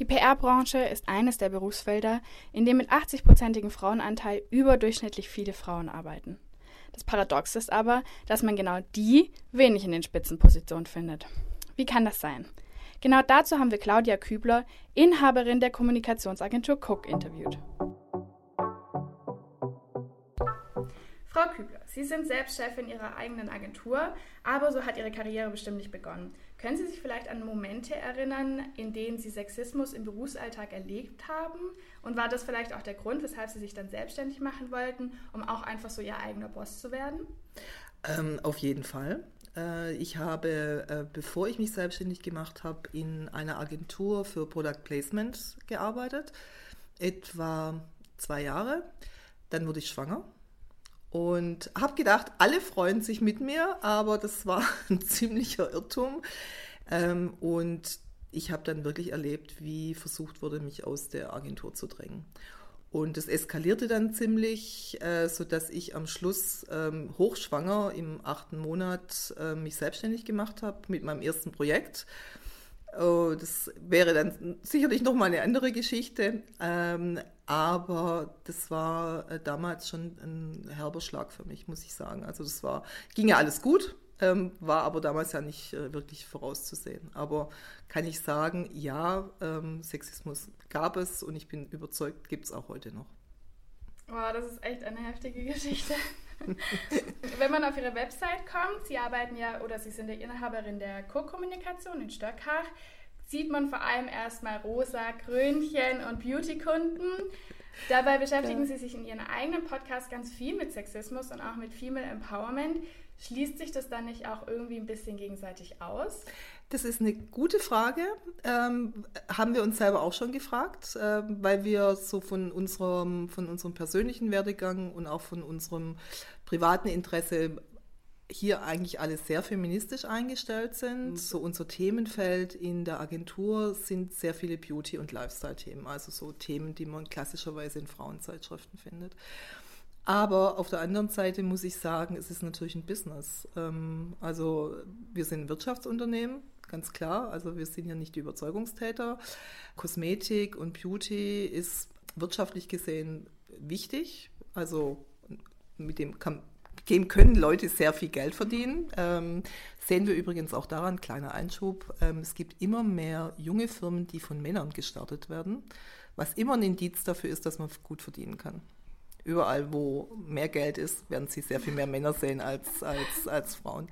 Die PR-Branche ist eines der Berufsfelder, in dem mit 80-prozentigem Frauenanteil überdurchschnittlich viele Frauen arbeiten. Das Paradox ist aber, dass man genau die wenig in den Spitzenpositionen findet. Wie kann das sein? Genau dazu haben wir Claudia Kübler, Inhaberin der Kommunikationsagentur Cook, interviewt. Frau Kübler, Sie sind selbst Chefin Ihrer eigenen Agentur, aber so hat Ihre Karriere bestimmt nicht begonnen. Können Sie sich vielleicht an Momente erinnern, in denen Sie Sexismus im Berufsalltag erlebt haben? Und war das vielleicht auch der Grund, weshalb Sie sich dann selbstständig machen wollten, um auch einfach so Ihr eigener Boss zu werden? Ähm, auf jeden Fall. Äh, ich habe, äh, bevor ich mich selbstständig gemacht habe, in einer Agentur für Product Placement gearbeitet, etwa zwei Jahre. Dann wurde ich schwanger und habe gedacht, alle freuen sich mit mir, aber das war ein ziemlicher Irrtum. Ähm, und ich habe dann wirklich erlebt, wie versucht wurde, mich aus der Agentur zu drängen. Und es eskalierte dann ziemlich, äh, sodass ich am Schluss ähm, hochschwanger im achten Monat äh, mich selbstständig gemacht habe mit meinem ersten Projekt. Oh, das wäre dann sicherlich nochmal eine andere Geschichte. Ähm, aber das war äh, damals schon ein herber Schlag für mich, muss ich sagen. Also das war, ging ja alles gut, ähm, war aber damals ja nicht äh, wirklich vorauszusehen. Aber kann ich sagen, ja, ähm, Sexismus gab es und ich bin überzeugt, gibt es auch heute noch. Wow, das ist echt eine heftige Geschichte. Wenn man auf Ihre Website kommt, Sie arbeiten ja oder Sie sind die Inhaberin der Co-Kommunikation in Stöckach sieht man vor allem erstmal rosa Krönchen und Beauty-Kunden. Dabei beschäftigen ja. sie sich in ihrem eigenen Podcast ganz viel mit Sexismus und auch mit Female Empowerment. Schließt sich das dann nicht auch irgendwie ein bisschen gegenseitig aus? Das ist eine gute Frage. Ähm, haben wir uns selber auch schon gefragt, äh, weil wir so von unserem, von unserem persönlichen Werdegang und auch von unserem privaten Interesse hier eigentlich alle sehr feministisch eingestellt sind. Mhm. So unser Themenfeld in der Agentur sind sehr viele Beauty- und Lifestyle-Themen, also so Themen, die man klassischerweise in Frauenzeitschriften findet. Aber auf der anderen Seite muss ich sagen, es ist natürlich ein Business. Ähm, also wir sind ein Wirtschaftsunternehmen, ganz klar. Also wir sind ja nicht die Überzeugungstäter. Kosmetik und Beauty ist wirtschaftlich gesehen wichtig. Also mit dem kann dem können Leute sehr viel Geld verdienen. Ähm, sehen wir übrigens auch daran, kleiner Einschub, ähm, es gibt immer mehr junge Firmen, die von Männern gestartet werden, was immer ein Indiz dafür ist, dass man gut verdienen kann. Überall, wo mehr Geld ist, werden Sie sehr viel mehr Männer sehen als, als, als Frauen.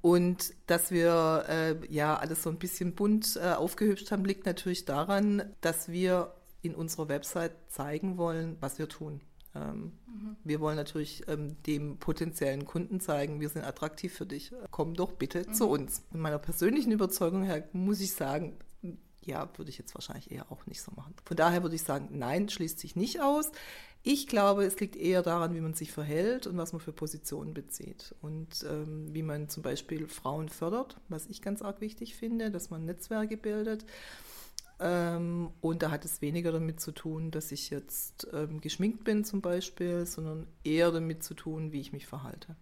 Und dass wir äh, ja alles so ein bisschen bunt äh, aufgehübscht haben, liegt natürlich daran, dass wir in unserer Website zeigen wollen, was wir tun. Ähm, mhm. Wir wollen natürlich ähm, dem potenziellen Kunden zeigen, wir sind attraktiv für dich. Komm doch bitte mhm. zu uns. In meiner persönlichen Überzeugung her muss ich sagen, ja, würde ich jetzt wahrscheinlich eher auch nicht so machen. Von daher würde ich sagen, nein, schließt sich nicht aus. Ich glaube, es liegt eher daran, wie man sich verhält und was man für Positionen bezieht. Und ähm, wie man zum Beispiel Frauen fördert, was ich ganz arg wichtig finde, dass man Netzwerke bildet. Ähm, und da hat es weniger damit zu tun, dass ich jetzt ähm, geschminkt bin zum Beispiel, sondern eher damit zu tun, wie ich mich verhalte.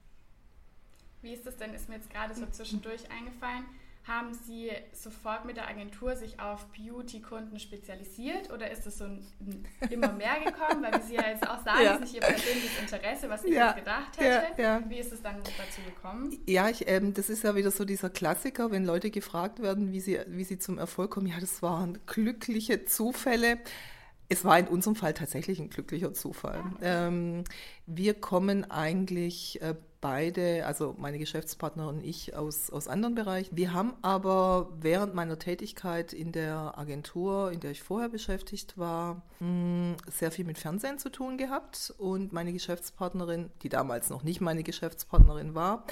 Wie ist das denn? Ist mir jetzt gerade so zwischendurch eingefallen haben Sie sofort mit der Agentur sich auf Beauty-Kunden spezialisiert oder ist es so ein, immer mehr gekommen? Weil Sie ja jetzt auch sagen, ja. es ist nicht Ihr persönliches Interesse, was ich ja. jetzt gedacht hätte. Ja. Wie ist es dann dazu gekommen? Ja, ich, ähm, das ist ja wieder so dieser Klassiker, wenn Leute gefragt werden, wie sie, wie sie zum Erfolg kommen. Ja, das waren glückliche Zufälle. Es war in unserem Fall tatsächlich ein glücklicher Zufall. Ähm, wir kommen eigentlich äh, beide, also meine Geschäftspartnerin und ich, aus, aus anderen Bereichen. Wir haben aber während meiner Tätigkeit in der Agentur, in der ich vorher beschäftigt war, mh, sehr viel mit Fernsehen zu tun gehabt. Und meine Geschäftspartnerin, die damals noch nicht meine Geschäftspartnerin war,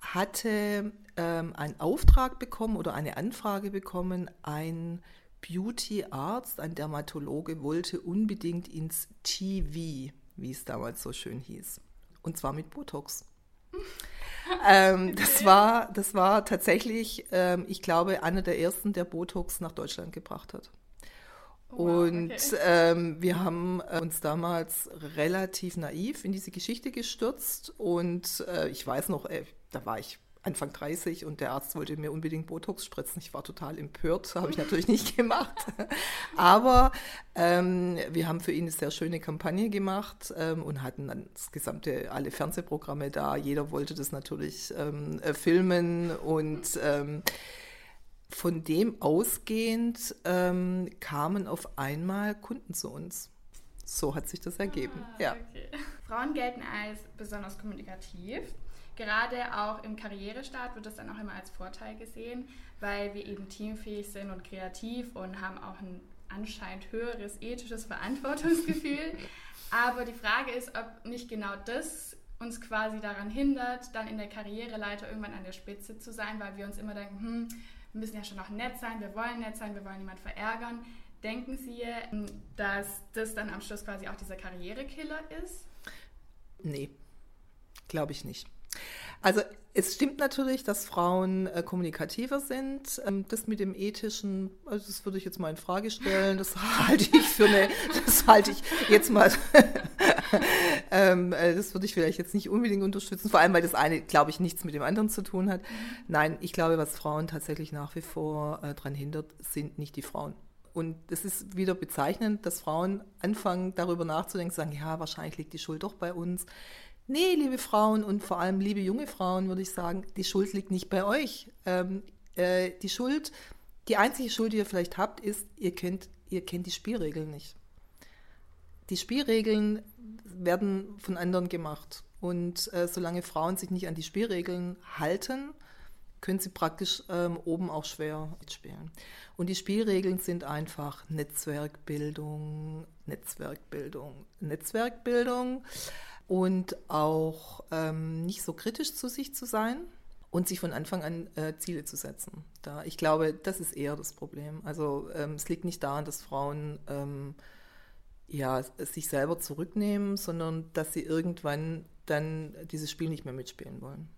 hatte ähm, einen Auftrag bekommen oder eine Anfrage bekommen, ein Beauty-Arzt, ein Dermatologe, wollte unbedingt ins TV, wie es damals so schön hieß. Und zwar mit Botox. ähm, das, war, das war tatsächlich, ähm, ich glaube, einer der ersten, der Botox nach Deutschland gebracht hat. Oh, wow, und okay. ähm, wir haben äh, uns damals relativ naiv in diese Geschichte gestürzt. Und äh, ich weiß noch, äh, da war ich Anfang 30 und der Arzt wollte mir unbedingt Botox spritzen. Ich war total empört, habe ich natürlich nicht gemacht. Aber ähm, wir haben für ihn eine sehr schöne Kampagne gemacht ähm, und hatten dann das gesamte, alle Fernsehprogramme da. Jeder wollte das natürlich ähm, äh, filmen und ähm, von dem ausgehend ähm, kamen auf einmal Kunden zu uns. So hat sich das ergeben. Ah, ja. Okay. Frauen gelten als besonders kommunikativ. Gerade auch im Karrierestart wird das dann auch immer als Vorteil gesehen, weil wir eben teamfähig sind und kreativ und haben auch ein anscheinend höheres ethisches Verantwortungsgefühl. Aber die Frage ist, ob nicht genau das uns quasi daran hindert, dann in der Karriereleiter irgendwann an der Spitze zu sein, weil wir uns immer denken, hm, wir müssen ja schon noch nett sein, wir wollen nett sein, wir wollen niemanden verärgern. Denken Sie, dass das dann am Schluss quasi auch dieser Karrierekiller ist? Nee, glaube ich nicht. Also es stimmt natürlich, dass Frauen äh, kommunikativer sind. Ähm, das mit dem ethischen, also das würde ich jetzt mal in Frage stellen. Das halte ich für eine, das halte ich jetzt mal, ähm, äh, das würde ich vielleicht jetzt nicht unbedingt unterstützen. Vor allem, weil das eine, glaube ich, nichts mit dem anderen zu tun hat. Nein, ich glaube, was Frauen tatsächlich nach wie vor äh, daran hindert, sind nicht die Frauen. Und es ist wieder bezeichnend, dass Frauen anfangen, darüber nachzudenken, sagen, ja, wahrscheinlich liegt die Schuld doch bei uns. Nee, liebe Frauen und vor allem liebe junge Frauen, würde ich sagen, die Schuld liegt nicht bei euch. Ähm, äh, die Schuld, die einzige Schuld, die ihr vielleicht habt, ist, ihr kennt, ihr kennt die Spielregeln nicht. Die Spielregeln werden von anderen gemacht. Und äh, solange Frauen sich nicht an die Spielregeln halten, können sie praktisch ähm, oben auch schwer mitspielen. Und die Spielregeln sind einfach Netzwerkbildung, Netzwerkbildung, Netzwerkbildung und auch ähm, nicht so kritisch zu sich zu sein und sich von Anfang an äh, Ziele zu setzen. Da, ich glaube, das ist eher das Problem. Also ähm, es liegt nicht daran, dass Frauen ähm, ja, sich selber zurücknehmen, sondern dass sie irgendwann dann dieses Spiel nicht mehr mitspielen wollen.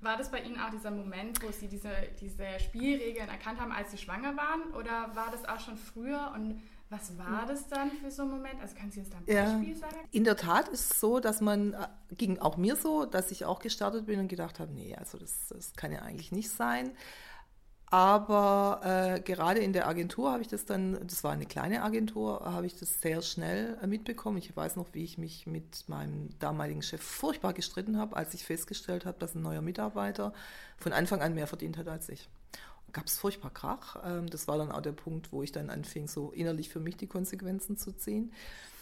War das bei Ihnen auch dieser Moment, wo Sie diese, diese Spielregeln erkannt haben, als Sie schwanger waren? Oder war das auch schon früher? Und was war das dann für so ein Moment? Also können Sie uns da ein Beispiel ja. sagen? In der Tat ist es so, dass man, äh, ging auch mir so, dass ich auch gestartet bin und gedacht habe, nee, also das, das kann ja eigentlich nicht sein. Aber äh, gerade in der Agentur habe ich das dann, das war eine kleine Agentur, habe ich das sehr schnell äh, mitbekommen. Ich weiß noch, wie ich mich mit meinem damaligen Chef furchtbar gestritten habe, als ich festgestellt habe, dass ein neuer Mitarbeiter von Anfang an mehr verdient hat als ich gab es furchtbar Krach. Ähm, das war dann auch der Punkt, wo ich dann anfing, so innerlich für mich die Konsequenzen zu ziehen.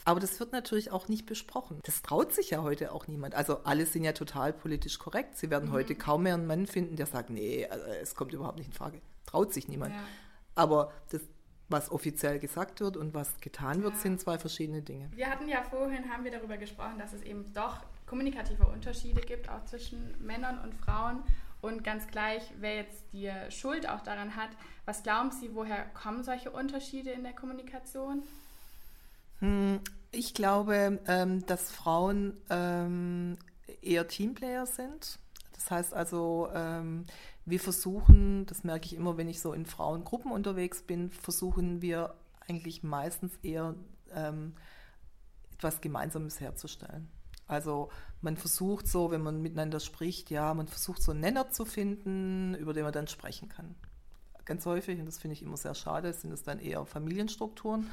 Aber das wird natürlich auch nicht besprochen. Das traut sich ja heute auch niemand. Also alle sind ja total politisch korrekt. Sie werden mhm. heute kaum mehr einen Mann finden, der sagt, nee, also es kommt überhaupt nicht in Frage. Traut sich niemand. Ja. Aber das, was offiziell gesagt wird und was getan wird, ja. sind zwei verschiedene Dinge. Wir hatten ja vorhin, haben wir darüber gesprochen, dass es eben doch kommunikative Unterschiede gibt, auch zwischen Männern und Frauen. Und ganz gleich, wer jetzt die Schuld auch daran hat, was glauben Sie, woher kommen solche Unterschiede in der Kommunikation? Hm, ich glaube, ähm, dass Frauen ähm, eher Teamplayer sind. Das heißt also, ähm, wir versuchen, das merke ich immer, wenn ich so in Frauengruppen unterwegs bin, versuchen wir eigentlich meistens eher etwas Gemeinsames herzustellen. Also man versucht so, wenn man miteinander spricht, ja, man versucht so einen Nenner zu finden, über den man dann sprechen kann. Ganz häufig, und das finde ich immer sehr schade, sind es dann eher Familienstrukturen.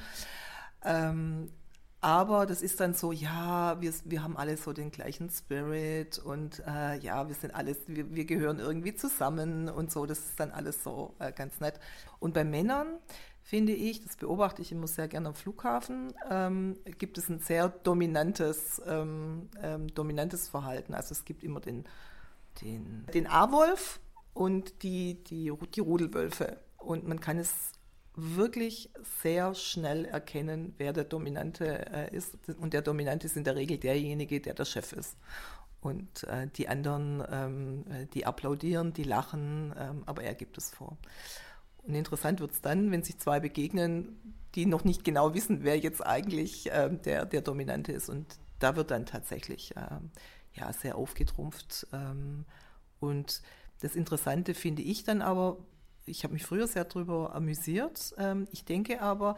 Ähm, aber das ist dann so, ja, wir, wir haben alle so den gleichen Spirit und äh, ja, wir sind alles, wir, wir gehören irgendwie zusammen und so, das ist dann alles so äh, ganz nett. Und bei Männern finde ich, das beobachte ich immer sehr gerne am Flughafen, ähm, gibt es ein sehr dominantes, ähm, ähm, dominantes Verhalten. Also es gibt immer den, den, den A-Wolf und die, die, die Rudelwölfe. Und man kann es wirklich sehr schnell erkennen, wer der Dominante äh, ist. Und der Dominante ist in der Regel derjenige, der der Chef ist. Und äh, die anderen, ähm, äh, die applaudieren, die lachen, ähm, aber er gibt es vor. Und interessant wird es dann, wenn sich zwei begegnen, die noch nicht genau wissen, wer jetzt eigentlich äh, der, der Dominante ist. Und da wird dann tatsächlich äh, ja, sehr aufgetrumpft. Ähm, und das Interessante finde ich dann aber, ich habe mich früher sehr darüber amüsiert. Ähm, ich denke aber,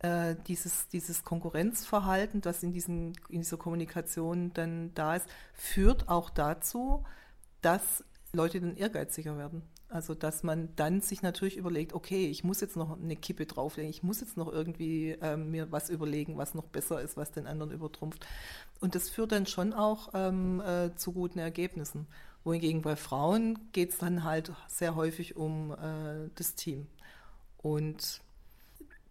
äh, dieses, dieses Konkurrenzverhalten, das in, diesen, in dieser Kommunikation dann da ist, führt auch dazu, dass Leute dann ehrgeiziger werden. Also dass man dann sich natürlich überlegt, okay, ich muss jetzt noch eine Kippe drauflegen, ich muss jetzt noch irgendwie ähm, mir was überlegen, was noch besser ist, was den anderen übertrumpft. Und das führt dann schon auch ähm, äh, zu guten Ergebnissen. Wohingegen bei Frauen geht es dann halt sehr häufig um äh, das Team. Und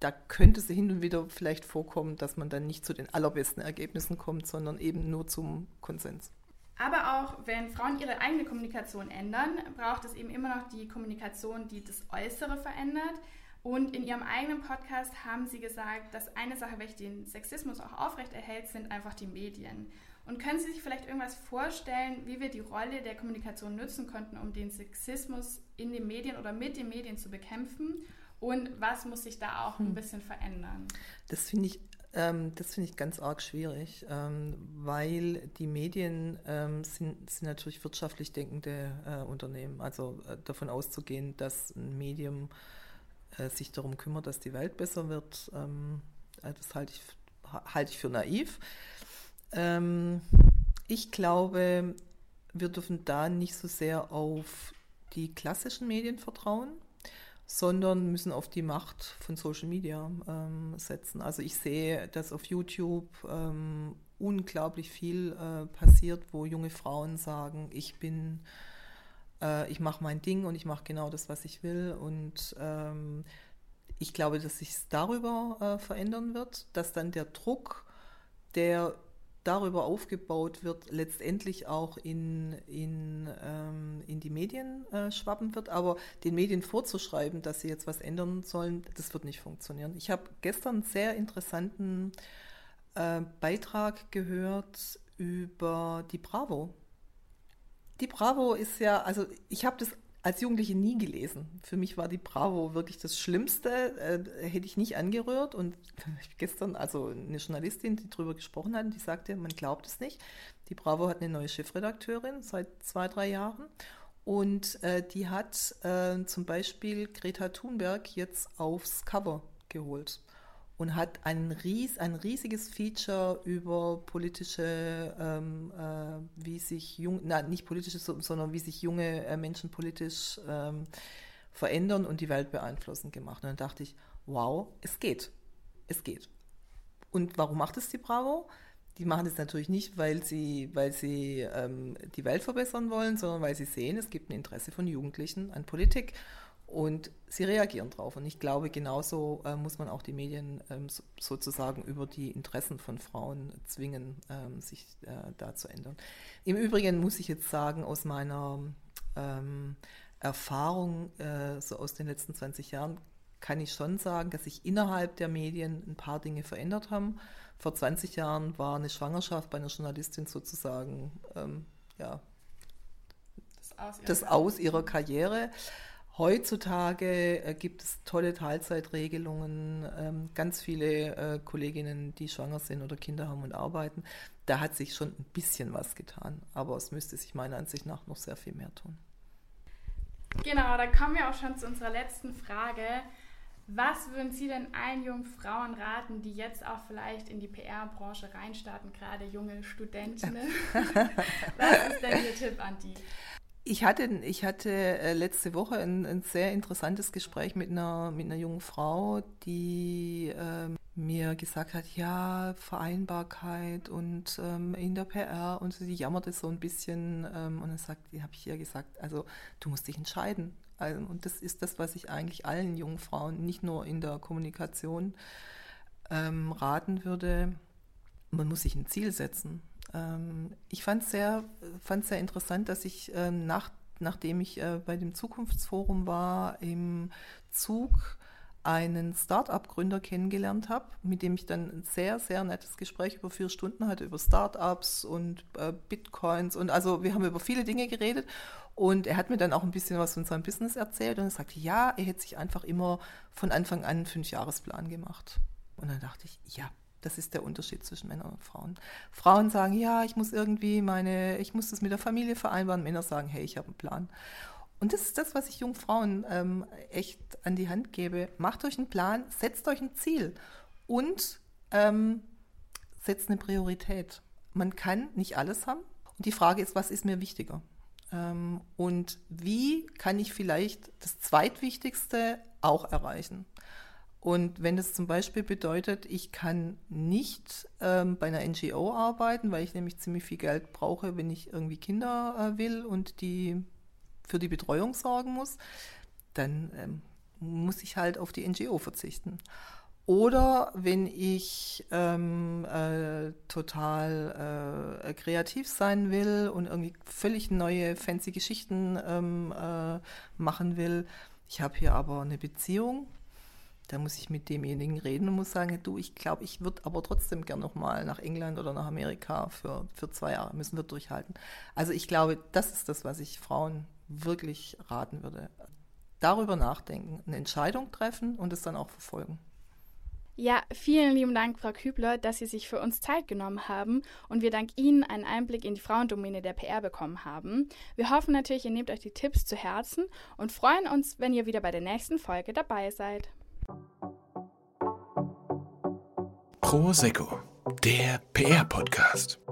da könnte es hin und wieder vielleicht vorkommen, dass man dann nicht zu den allerbesten Ergebnissen kommt, sondern eben nur zum Konsens. Aber auch wenn Frauen ihre eigene Kommunikation ändern, braucht es eben immer noch die Kommunikation, die das Äußere verändert. Und in ihrem eigenen Podcast haben sie gesagt, dass eine Sache, welche den Sexismus auch aufrechterhält, sind einfach die Medien. Und können Sie sich vielleicht irgendwas vorstellen, wie wir die Rolle der Kommunikation nutzen konnten, um den Sexismus in den Medien oder mit den Medien zu bekämpfen? Und was muss sich da auch ein hm. bisschen verändern? Das finde ich ähm, das finde ich ganz arg schwierig, ähm, weil die Medien ähm, sind, sind, natürlich wirtschaftlich denkende äh, Unternehmen. Also äh, davon auszugehen, dass ein Medium äh, sich darum kümmert, dass die Welt besser wird, ähm, äh, das halte ich, halte ich für naiv. Ähm, ich glaube, wir dürfen da nicht so sehr auf die klassischen Medien vertrauen sondern müssen auf die Macht von Social Media ähm, setzen. Also ich sehe, dass auf YouTube ähm, unglaublich viel äh, passiert, wo junge Frauen sagen, ich bin, äh, ich mache mein Ding und ich mache genau das, was ich will. Und ähm, ich glaube, dass sich darüber äh, verändern wird, dass dann der Druck, der darüber aufgebaut wird, letztendlich auch in, in, ähm, in die Medien äh, schwappen wird. Aber den Medien vorzuschreiben, dass sie jetzt was ändern sollen, das wird nicht funktionieren. Ich habe gestern einen sehr interessanten äh, Beitrag gehört über die Bravo. Die Bravo ist ja, also ich habe das als Jugendliche nie gelesen. Für mich war die Bravo wirklich das Schlimmste, äh, hätte ich nicht angerührt. Und gestern, also eine Journalistin, die darüber gesprochen hat, die sagte, man glaubt es nicht. Die Bravo hat eine neue Chefredakteurin seit zwei, drei Jahren. Und äh, die hat äh, zum Beispiel Greta Thunberg jetzt aufs Cover geholt und hat ein, ries, ein riesiges Feature über politische, ähm, äh, wie sich jung, na, nicht politische, sondern wie sich junge äh, Menschen politisch ähm, verändern und die Welt beeinflussen gemacht. Und dann dachte ich, wow, es geht. Es geht. Und warum macht es die Bravo? Die machen es natürlich nicht, weil sie, weil sie ähm, die Welt verbessern wollen, sondern weil sie sehen, es gibt ein Interesse von Jugendlichen an Politik. Und sie reagieren drauf. Und ich glaube, genauso äh, muss man auch die Medien ähm, so, sozusagen über die Interessen von Frauen zwingen, ähm, sich äh, da zu ändern. Im Übrigen muss ich jetzt sagen, aus meiner ähm, Erfahrung, äh, so aus den letzten 20 Jahren, kann ich schon sagen, dass sich innerhalb der Medien ein paar Dinge verändert haben. Vor 20 Jahren war eine Schwangerschaft bei einer Journalistin sozusagen ähm, ja, das Aus ihrer, das Aus ihrer Karriere. Heutzutage äh, gibt es tolle Teilzeitregelungen, ähm, ganz viele äh, Kolleginnen, die schwanger sind oder Kinder haben und arbeiten. Da hat sich schon ein bisschen was getan, aber es müsste sich meiner Ansicht nach noch sehr viel mehr tun. Genau, da kommen wir auch schon zu unserer letzten Frage. Was würden Sie denn allen jungen Frauen raten, die jetzt auch vielleicht in die PR-Branche reinstarten, gerade junge Studentinnen? Was ist denn Ihr Tipp an die? Ich hatte, ich hatte äh, letzte Woche ein, ein, sehr interessantes Gespräch mit einer, mit einer jungen Frau, die ähm, mir gesagt hat, ja, Vereinbarkeit und ähm, in der PR und sie jammerte so ein bisschen ähm, und dann sagt, habe ich ihr gesagt, also du musst dich entscheiden. Also, und das ist das, was ich eigentlich allen jungen Frauen, nicht nur in der Kommunikation, ähm, raten würde. Man muss sich ein Ziel setzen. Ähm, ich fand es sehr, sehr interessant, dass ich ähm, nach, nachdem ich äh, bei dem Zukunftsforum war, im Zug einen Start-up-Gründer kennengelernt habe, mit dem ich dann ein sehr, sehr nettes Gespräch über vier Stunden hatte, über Start-ups und äh, Bitcoins und also wir haben über viele Dinge geredet und er hat mir dann auch ein bisschen was von seinem Business erzählt und er sagte, ja, er hätte sich einfach immer von Anfang an einen Fünfjahresplan gemacht. Und dann dachte ich, ja, das ist der Unterschied zwischen Männern und Frauen. Frauen sagen, ja, ich muss irgendwie meine, ich muss das mit der Familie vereinbaren. Männer sagen, hey, ich habe einen Plan. Und das ist das, was ich jungen Frauen ähm, echt an die Hand gebe. Macht euch einen Plan, setzt euch ein Ziel und ähm, setzt eine Priorität. Man kann nicht alles haben. Und die Frage ist, was ist mir wichtiger? Ähm, und wie kann ich vielleicht das Zweitwichtigste auch erreichen? Und wenn es zum Beispiel bedeutet, ich kann nicht ähm, bei einer NGO arbeiten, weil ich nämlich ziemlich viel Geld brauche, wenn ich irgendwie Kinder äh, will und die für die Betreuung sorgen muss, dann ähm, muss ich halt auf die NGO verzichten. Oder wenn ich ähm, äh, total äh, kreativ sein will und irgendwie völlig neue, fancy Geschichten ähm, äh, machen will. Ich habe hier aber eine Beziehung da muss ich mit demjenigen reden und muss sagen, du, ich glaube, ich würde aber trotzdem gern nochmal nach England oder nach Amerika für, für zwei Jahre, müssen wir durchhalten. Also ich glaube, das ist das, was ich Frauen wirklich raten würde. Darüber nachdenken, eine Entscheidung treffen und es dann auch verfolgen. Ja, vielen lieben Dank, Frau Kübler, dass Sie sich für uns Zeit genommen haben und wir dank Ihnen einen Einblick in die Frauendomäne der PR bekommen haben. Wir hoffen natürlich, ihr nehmt euch die Tipps zu Herzen und freuen uns, wenn ihr wieder bei der nächsten Folge dabei seid. Prosecco, der PR-Podcast.